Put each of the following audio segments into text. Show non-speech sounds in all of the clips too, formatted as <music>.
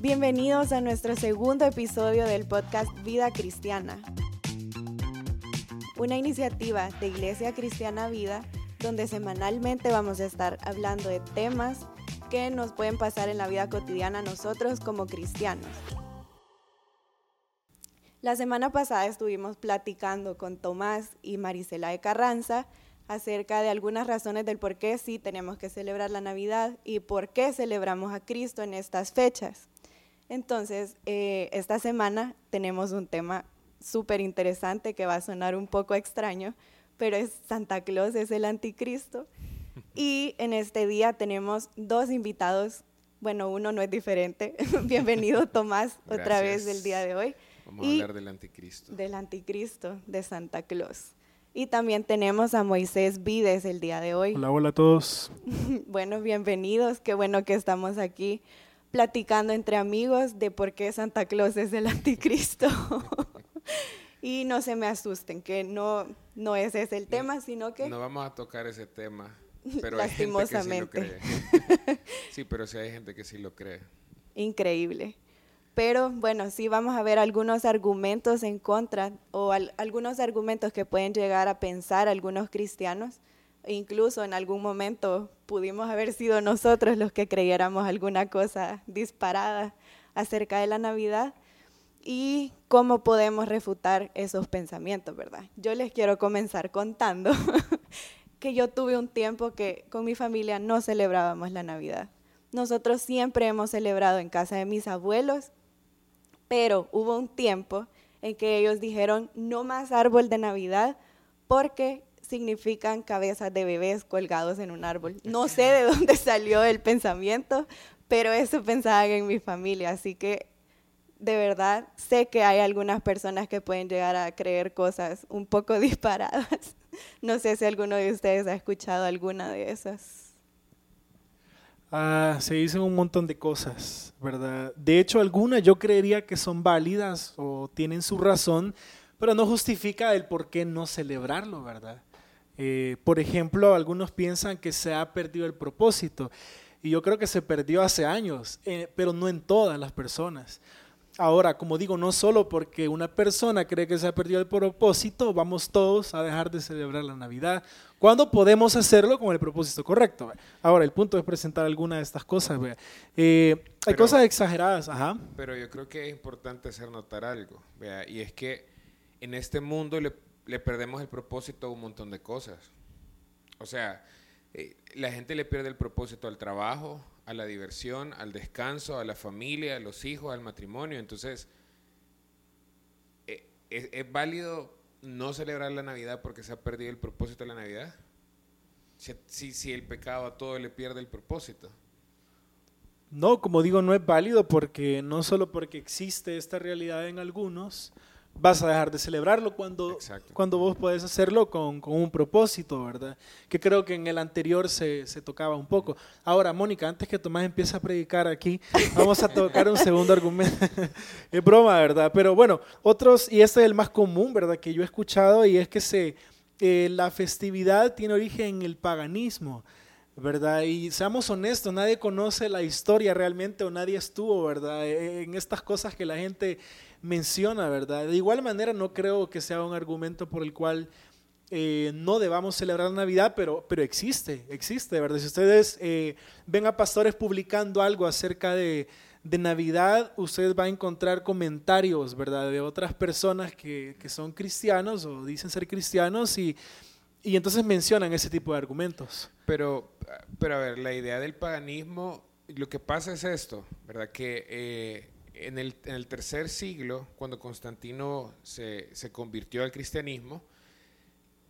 Bienvenidos a nuestro segundo episodio del podcast Vida Cristiana, una iniciativa de Iglesia Cristiana Vida donde semanalmente vamos a estar hablando de temas que nos pueden pasar en la vida cotidiana nosotros como cristianos. La semana pasada estuvimos platicando con Tomás y Marisela de Carranza acerca de algunas razones del por qué sí tenemos que celebrar la Navidad y por qué celebramos a Cristo en estas fechas. Entonces, eh, esta semana tenemos un tema súper interesante que va a sonar un poco extraño, pero es Santa Claus, es el anticristo. <laughs> Y en este día tenemos dos invitados. Bueno, uno no es diferente. <laughs> Bienvenido Tomás otra vez el día de hoy. Vamos a hablar del anticristo. Del anticristo de Santa Claus. Y también tenemos a Moisés Vides el día de hoy. Hola, hola a todos. <laughs> bueno, bienvenidos. Qué bueno que estamos aquí platicando entre amigos de por qué Santa Claus es el <laughs> anticristo. <laughs> y no se me asusten, que no, no ese es el tema, sino que... No vamos a tocar ese tema, <laughs> pero Lastimosamente. hay gente que sí lo cree. sí, pero sí hay gente que sí lo cree. Increíble. Pero bueno, sí vamos a ver algunos argumentos en contra o algunos argumentos que pueden llegar a pensar algunos cristianos. Incluso en algún momento pudimos haber sido nosotros los que creyéramos alguna cosa disparada acerca de la Navidad y cómo podemos refutar esos pensamientos, ¿verdad? Yo les quiero comenzar contando <laughs> que yo tuve un tiempo que con mi familia no celebrábamos la Navidad. Nosotros siempre hemos celebrado en casa de mis abuelos pero hubo un tiempo en que ellos dijeron no más árbol de Navidad porque significan cabezas de bebés colgados en un árbol. No sé de <laughs> dónde salió el pensamiento, pero eso pensaban en mi familia, así que de verdad sé que hay algunas personas que pueden llegar a creer cosas un poco <laughs> disparadas. No sé si alguno de ustedes ha escuchado alguna de esas. Ah, se dicen un montón de cosas, ¿verdad? De hecho, algunas yo creería que son válidas o tienen su razón, pero no justifica el por qué no celebrarlo, ¿verdad? Eh, por ejemplo, algunos piensan que se ha perdido el propósito, y yo creo que se perdió hace años, eh, pero no en todas las personas. Ahora, como digo, no solo porque una persona cree que se ha perdido el propósito, vamos todos a dejar de celebrar la Navidad. ¿Cuándo podemos hacerlo con el propósito correcto? Ahora, el punto es presentar alguna de estas cosas. Eh, hay cosas exageradas, ajá. Pero yo creo que es importante hacer notar algo, ¿vea? y es que en este mundo le, le, perdemos el propósito a un montón de cosas. O sea, eh, la gente le pierde el propósito al trabajo, a la diversión, al descanso, a la familia, a los hijos, al matrimonio. Entonces, eh, ¿es, válido no celebrar la Navidad porque se ha perdido el propósito de la Navidad? Si, si el pecado a todo le pierde el propósito. No, como digo, no es válido porque no solo porque existe esta realidad en algunos, vas a dejar de celebrarlo cuando, cuando vos podés hacerlo con, con, un propósito, ¿verdad? Que creo que en el anterior se, se, tocaba un poco. Ahora, Mónica, antes que Tomás empiece a predicar aquí, <laughs> vamos a tocar un segundo argumento. <laughs> es broma, ¿verdad? Pero bueno, otros, y este es el más común, ¿verdad? Que yo he escuchado, y es que se, eh, la festividad tiene origen en el paganismo. ¿Verdad? Y seamos honestos, nadie conoce la historia realmente o nadie estuvo, ¿verdad? E, en estas cosas que la gente menciona, ¿verdad? De igual manera no creo que sea un argumento por el cual eh, no debamos celebrar Navidad, pero, pero existe, existe, ¿verdad? Si ustedes eh, ven a pastores publicando algo acerca de, de, Navidad, usted va a encontrar comentarios, ¿verdad? De otras personas que, que son cristianos o dicen ser cristianos y, y entonces mencionan ese tipo de argumentos. Pero, pero a ver, la idea del paganismo, lo que pasa es esto, ¿verdad? Que... Eh, en el, tercer siglo, cuando Constantino se, se, convirtió al cristianismo,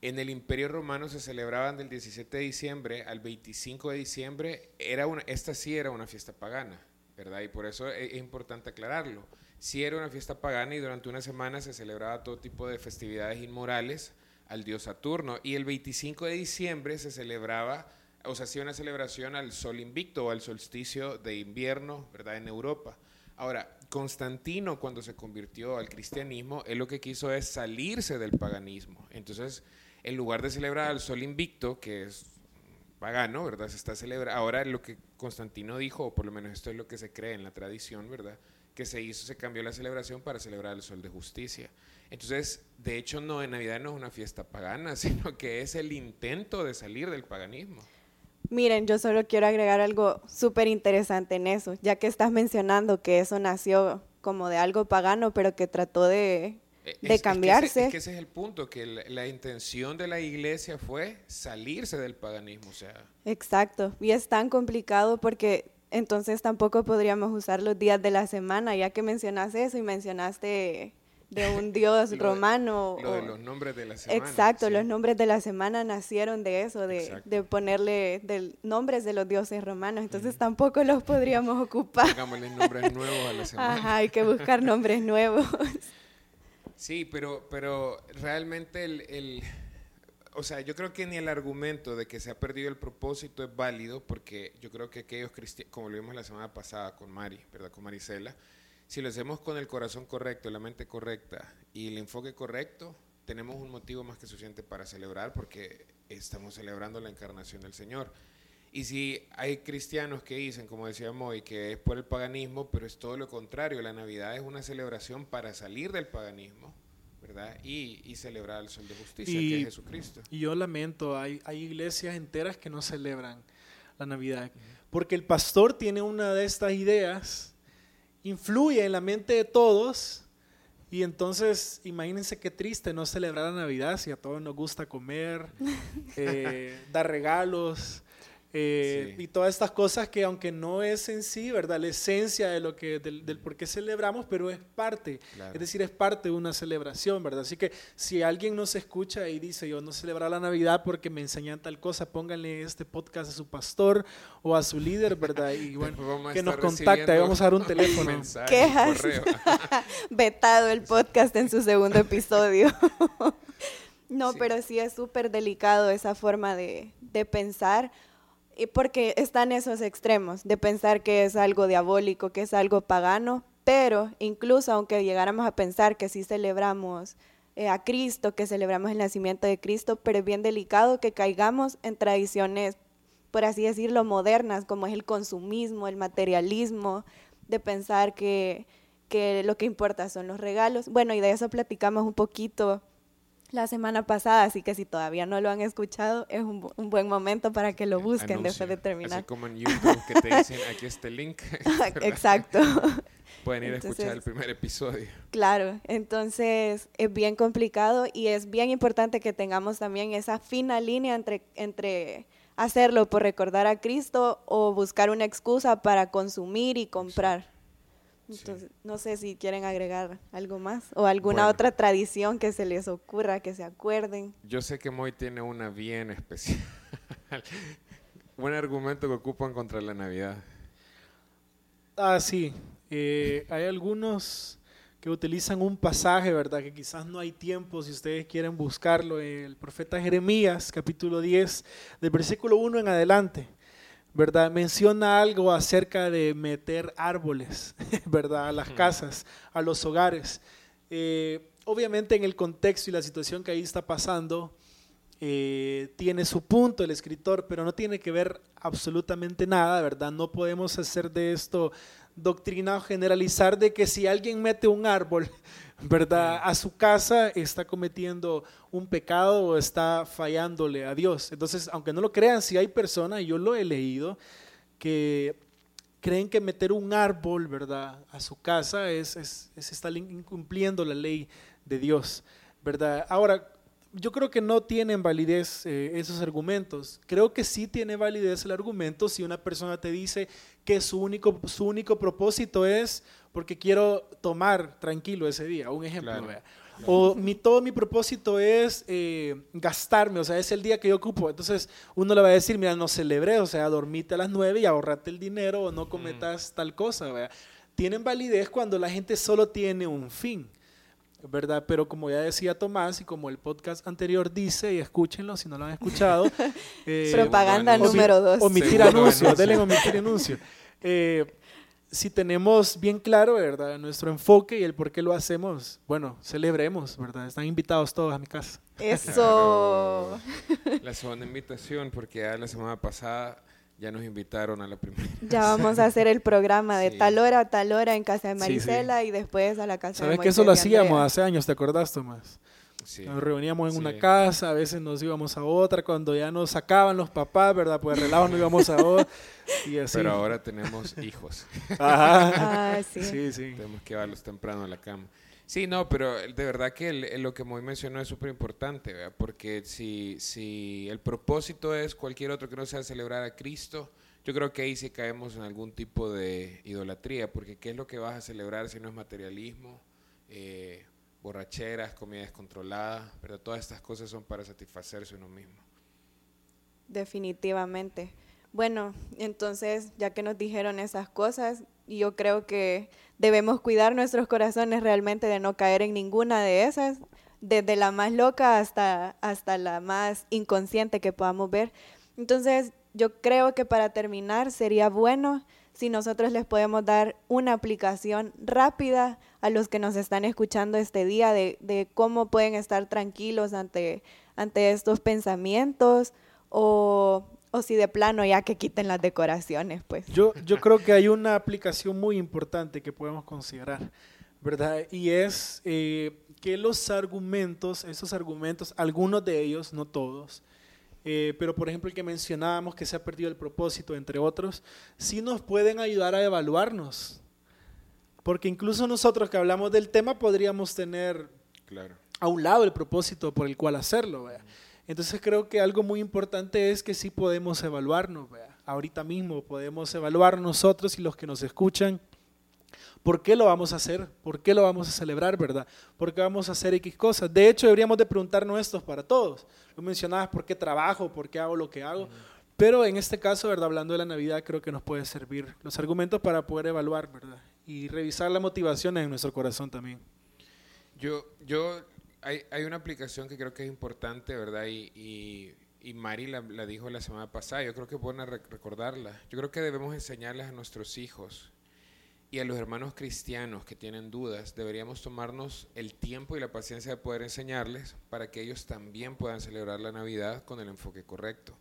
en el Imperio Romano se celebraban del 17 de diciembre al 25 de diciembre. Era una, esta sí era una fiesta pagana, ¿verdad? Y por eso es, es importante aclararlo. Sí era una fiesta pagana y durante una semana se celebraba todo tipo de festividades inmorales al dios Saturno. Y el 25 de diciembre se celebraba, o sea, hacía una celebración al sol invicto o al solsticio de invierno, ¿verdad? En Europa. Ahora, Constantino cuando se convirtió al cristianismo, él lo que quiso es salirse del paganismo. Entonces, en lugar de celebrar al sol invicto, que es pagano, ¿verdad? Se está celebrando. Ahora lo que Constantino dijo, o por lo menos esto es lo que se cree en la tradición, ¿verdad? Que se hizo, se cambió la celebración para celebrar el sol de justicia. Entonces, de hecho, no, en Navidad no es una fiesta pagana, <laughs> sino que es el intento de salir del paganismo. Miren, yo solo quiero agregar algo súper interesante en eso, ya que estás mencionando que eso nació como de algo pagano, pero que trató de de cambiarse. Es que, ese, es el punto, que la, intención de la iglesia fue salirse del paganismo. O sea. Exacto, y es tan complicado porque entonces tampoco podríamos usar los días de la semana, ya que mencionaste eso y mencionaste de un dios romano. lo de los nombres de la semana. Exacto, los nombres de la semana nacieron de eso, de, de ponerle nombres de los dioses romanos, entonces tampoco los podríamos ocupar. Pongámosle nombres <laughs> nuevos a la semana. Ajá, hay que buscar nombres nuevos. Sí, pero, pero realmente el, el, o sea, yo creo que ni el argumento de que se ha perdido el propósito es válido porque yo creo que aquellos cristianos, como lo vimos la semana pasada con Mari, ¿verdad? Con Marisela, si lo hacemos con el corazón correcto, la mente correcta y el enfoque correcto, tenemos un motivo más que suficiente para celebrar porque estamos celebrando la encarnación del Señor. Y si hay cristianos que dicen, como decía Moy, que es por el paganismo, pero es todo lo contrario, la Navidad es una celebración para salir del paganismo, ¿verdad? Y, celebrar el sol de justicia, que es Jesucristo. Y yo lamento, hay, hay iglesias enteras que no celebran la Navidad, porque el pastor tiene una de estas ideas, influye en la mente de todos, y entonces, imagínense qué triste no celebrar la Navidad si a todos nos gusta comer, <laughs> eh, dar regalos, eh, y todas estas cosas que aunque no es en sí, ¿verdad? La esencia de lo que, del, por qué celebramos, pero es parte, es decir, es parte de una celebración, ¿verdad? Así que si alguien nos escucha y dice, yo no celebro la Navidad porque me enseñan tal cosa, pónganle este podcast a su pastor o a su líder, ¿verdad? Y <laughs> bueno, que nos contacte, ahí vamos a dar un teléfono. Quejas. <laughs> Vetado el podcast en su segundo episodio. <laughs> no, pero sí es súper delicado esa forma de, de pensar porque están esos extremos de pensar que es algo diabólico, que es algo pagano, pero incluso aunque llegáramos a pensar que sí celebramos eh, a Cristo, que celebramos el nacimiento de Cristo, pero es bien delicado que caigamos en tradiciones, por así decirlo, modernas, como es el consumismo, el materialismo, de pensar que, que lo que importa son los regalos. Bueno, y de eso platicamos un poquito la semana pasada, así que si todavía no lo han escuchado, es un, buen momento para que lo busquen después de terminar. Así como en YouTube que te dicen, aquí está el link. <laughs> <laughs> Exacto. Pueden ir a escuchar el primer episodio. Claro, entonces es bien complicado y es bien importante que tengamos también esa fina línea entre, entre hacerlo por recordar a Cristo o buscar una excusa para consumir y comprar. Entonces, no sé si quieren agregar algo más o alguna otra tradición que se les ocurra, que se acuerden. Yo sé que Moy tiene una bien especial. <laughs> Buen argumento que ocupan contra la Navidad. Ah, sí. Eh, hay algunos que utilizan un pasaje, ¿verdad? Que quizás no hay tiempo, si ustedes quieren buscarlo, el profeta Jeremías, capítulo 10, del versículo 1 en adelante. ¿Verdad? Menciona algo acerca de meter árboles, <laughs> ¿verdad? A las casas, a los hogares. Eh, obviamente en el contexto y la situación que ahí está pasando, eh, tiene su punto el escritor, pero no tiene que ver absolutamente nada, ¿verdad? No podemos hacer de esto doctrina generalizar de que si alguien mete un árbol, <laughs> ¿verdad? A su casa está cometiendo un pecado o está fallándole a Dios. Entonces, aunque no lo crean, si hay personas, yo lo he leído, que creen que meter un árbol, ¿verdad? A su casa es, es, es estar incumpliendo la ley de Dios, ¿verdad? Ahora, yo creo que no tienen validez eh, esos argumentos. Creo que sí tiene validez el argumento si una persona te dice que su único, su único propósito es porque quiero tomar tranquilo ese día. Un ejemplo, O mi, todo mi propósito es eh, gastarme, o sea, es el día que yo ocupo. Entonces uno le va a decir, mira, no celebré, o sea, dormite a las nueve y ahorrate el dinero o no cometas tal cosa. Tienen validez cuando la gente solo tiene un fin. ¿Verdad? Pero como ya decía Tomás y como el podcast anterior dice, y escúchenlo si no lo han escuchado. <laughs> Eh, Propaganda número dos. Omitir anuncio, denle omitir anuncio. Eh, si tenemos bien claro, ¿verdad? Nuestro enfoque y el por qué lo hacemos, bueno, celebremos, ¿verdad? Están invitados todos a mi casa. Eso. <laughs> La segunda invitación, porque ya la semana pasada ya nos invitaron a la primera. Ya vamos a hacer el programa de <laughs> tal hora a tal hora en casa de Marisela y después a la casa de ¿Sabes que eso lo hacíamos hace años, te acordás, Tomás? Nos reuníamos en una casa, a veces nos íbamos a otra, cuando ya nos sacaban los papás, ¿verdad? Pues relajo nos íbamos a <laughs> otra. Y así. Pero ahora tenemos hijos. Ajá. Ah, sí. sí, sí. Tenemos que llevarlos temprano a la cama. Sí, no, pero de verdad que lo que muy mencionó es súper importante, porque si, si el propósito es cualquier otro que no sea celebrar a Cristo, yo creo que ahí sí caemos en algún tipo de idolatría, porque ¿qué es lo que vas a celebrar si no es materialismo? Eh, borracheras, comida descontrolada, pero todas estas cosas son para satisfacerse uno mismo. Definitivamente. Bueno, entonces, ya que nos dijeron esas cosas, yo creo que debemos cuidar nuestros corazones realmente de no caer en ninguna de esas, desde la más loca hasta, hasta la más inconsciente que podamos ver. Entonces, yo creo que para terminar sería bueno si nosotros les podemos dar una aplicación rápida a los que nos están escuchando este día de, cómo pueden estar tranquilos ante, ante estos pensamientos o, si de plano ya que quiten las decoraciones, pues. Yo, yo creo que hay una aplicación muy importante que podemos considerar, ¿verdad? Y es eh, que los argumentos, esos argumentos, algunos de ellos, no todos, eh, pero por ejemplo el que mencionábamos que se ha perdido el propósito, entre otros, sí nos pueden ayudar a evaluarnos. Porque incluso nosotros que hablamos del tema podríamos tener a un lado el propósito por el cual hacerlo. Entonces creo que algo muy importante es que sí podemos evaluarnos. Ahorita mismo podemos evaluar nosotros y los que nos escuchan ¿Por qué lo vamos a hacer? ¿Por qué lo vamos a celebrar, verdad? ¿Por qué vamos a hacer X cosas? De hecho, deberíamos de preguntarnos esto para todos. Lo mencionabas, ¿por qué trabajo? ¿Por qué hago lo que hago? Pero en este caso, ¿verdad? Hablando de la Navidad, creo que nos puede servir los argumentos para poder evaluar, ¿verdad? Y revisar las motivaciones en nuestro corazón también. Yo, yo, hay, hay una aplicación que creo que es importante, ¿verdad? Y, y, y Mari la, la, dijo la semana pasada, yo creo que es bueno recordarla. Yo creo que debemos enseñarles a nuestros hijos y a los hermanos cristianos que tienen dudas, deberíamos tomarnos el tiempo y la paciencia de poder enseñarles para que ellos también puedan celebrar la Navidad con el enfoque correcto.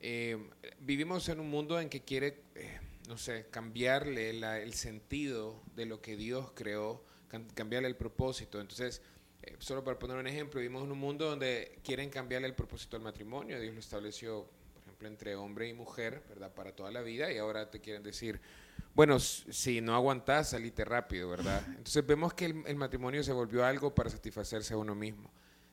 Eh, vivimos en un mundo en que quiere, eh, no sé, cambiarle el sentido de lo que Dios creó, cambiarle el propósito. Entonces, eh, solo para poner un ejemplo, vivimos en un mundo donde quieren cambiarle el propósito al matrimonio. Dios lo estableció, por ejemplo, entre hombre y mujer, ¿verdad? Para toda la vida y ahora te quieren decir bueno, si no aguantás, salite rápido, ¿verdad? <laughs> Entonces vemos que el, matrimonio se volvió algo para satisfacerse a uno mismo.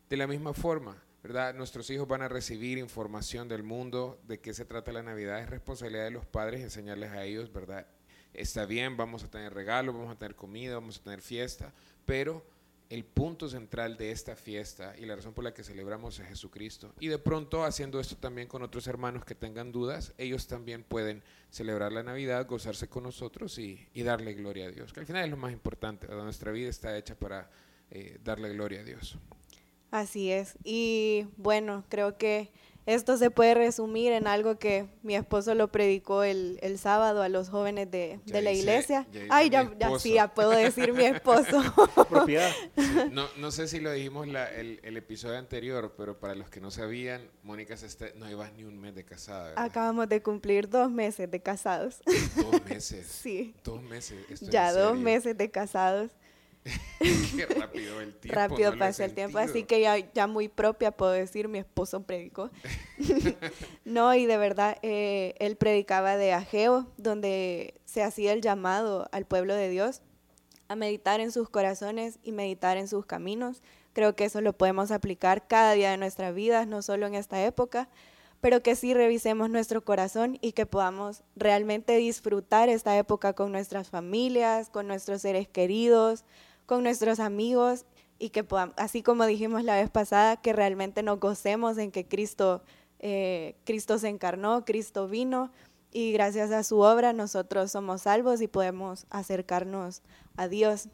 De la misma forma, ¿verdad? Nuestros hijos van a recibir información del mundo, de qué se trata la Navidad. Es responsabilidad de los padres enseñarles a ellos, ¿verdad? Está bien, vamos a tener regalos, vamos a tener comida, vamos a tener fiesta, pero el punto central de esta fiesta y la razón por la que celebramos es Jesucristo. Y de pronto, haciendo esto también con otros hermanos que tengan dudas, ellos también pueden celebrar la Navidad, gozarse con nosotros y, darle gloria a Dios, que al final es lo más importante. Nuestra vida está hecha para eh, darle gloria a Dios. Así es. Y bueno, creo que esto se puede resumir en algo que mi esposo lo predicó el, el sábado a los jóvenes de, de la iglesia. Ay, ya, ya, sí, ya puedo decir mi esposo. <laughs> Propiedad. No, no, sé si lo dijimos la, el, el, episodio anterior, pero para los que no sabían, Mónica se no iba ni un mes de casada. Acabamos de cumplir dos meses de casados. Dos meses. <laughs> sí. Dos meses. ya dos meses de casados. <laughs> Qué rápido el tiempo. Rápido pasa el tiempo, así que ya, ya muy propia puedo decir, mi esposo predicó. <laughs> no, y de verdad, eh, él predicaba de Ageo, donde se hacía el llamado al pueblo de Dios a meditar en sus corazones y meditar en sus caminos. Creo que eso lo podemos aplicar cada día de nuestra vida, no solo en esta época, pero que sí revisemos nuestro corazón y que podamos realmente disfrutar esta época con nuestras familias, con nuestros seres queridos, con nuestros amigos y que podamos, así como dijimos la vez pasada, que realmente nos gocemos en que Cristo, eh, Cristo se encarnó, Cristo vino y gracias a su obra nosotros somos salvos y podemos acercarnos a Dios.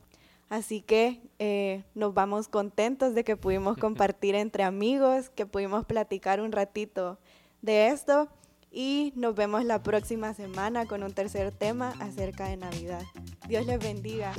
Así que eh, nos vamos contentos de que pudimos <laughs> compartir entre amigos, que pudimos platicar un ratito de esto y nos vemos la próxima semana con un tercer tema acerca de Navidad. Dios les bendiga.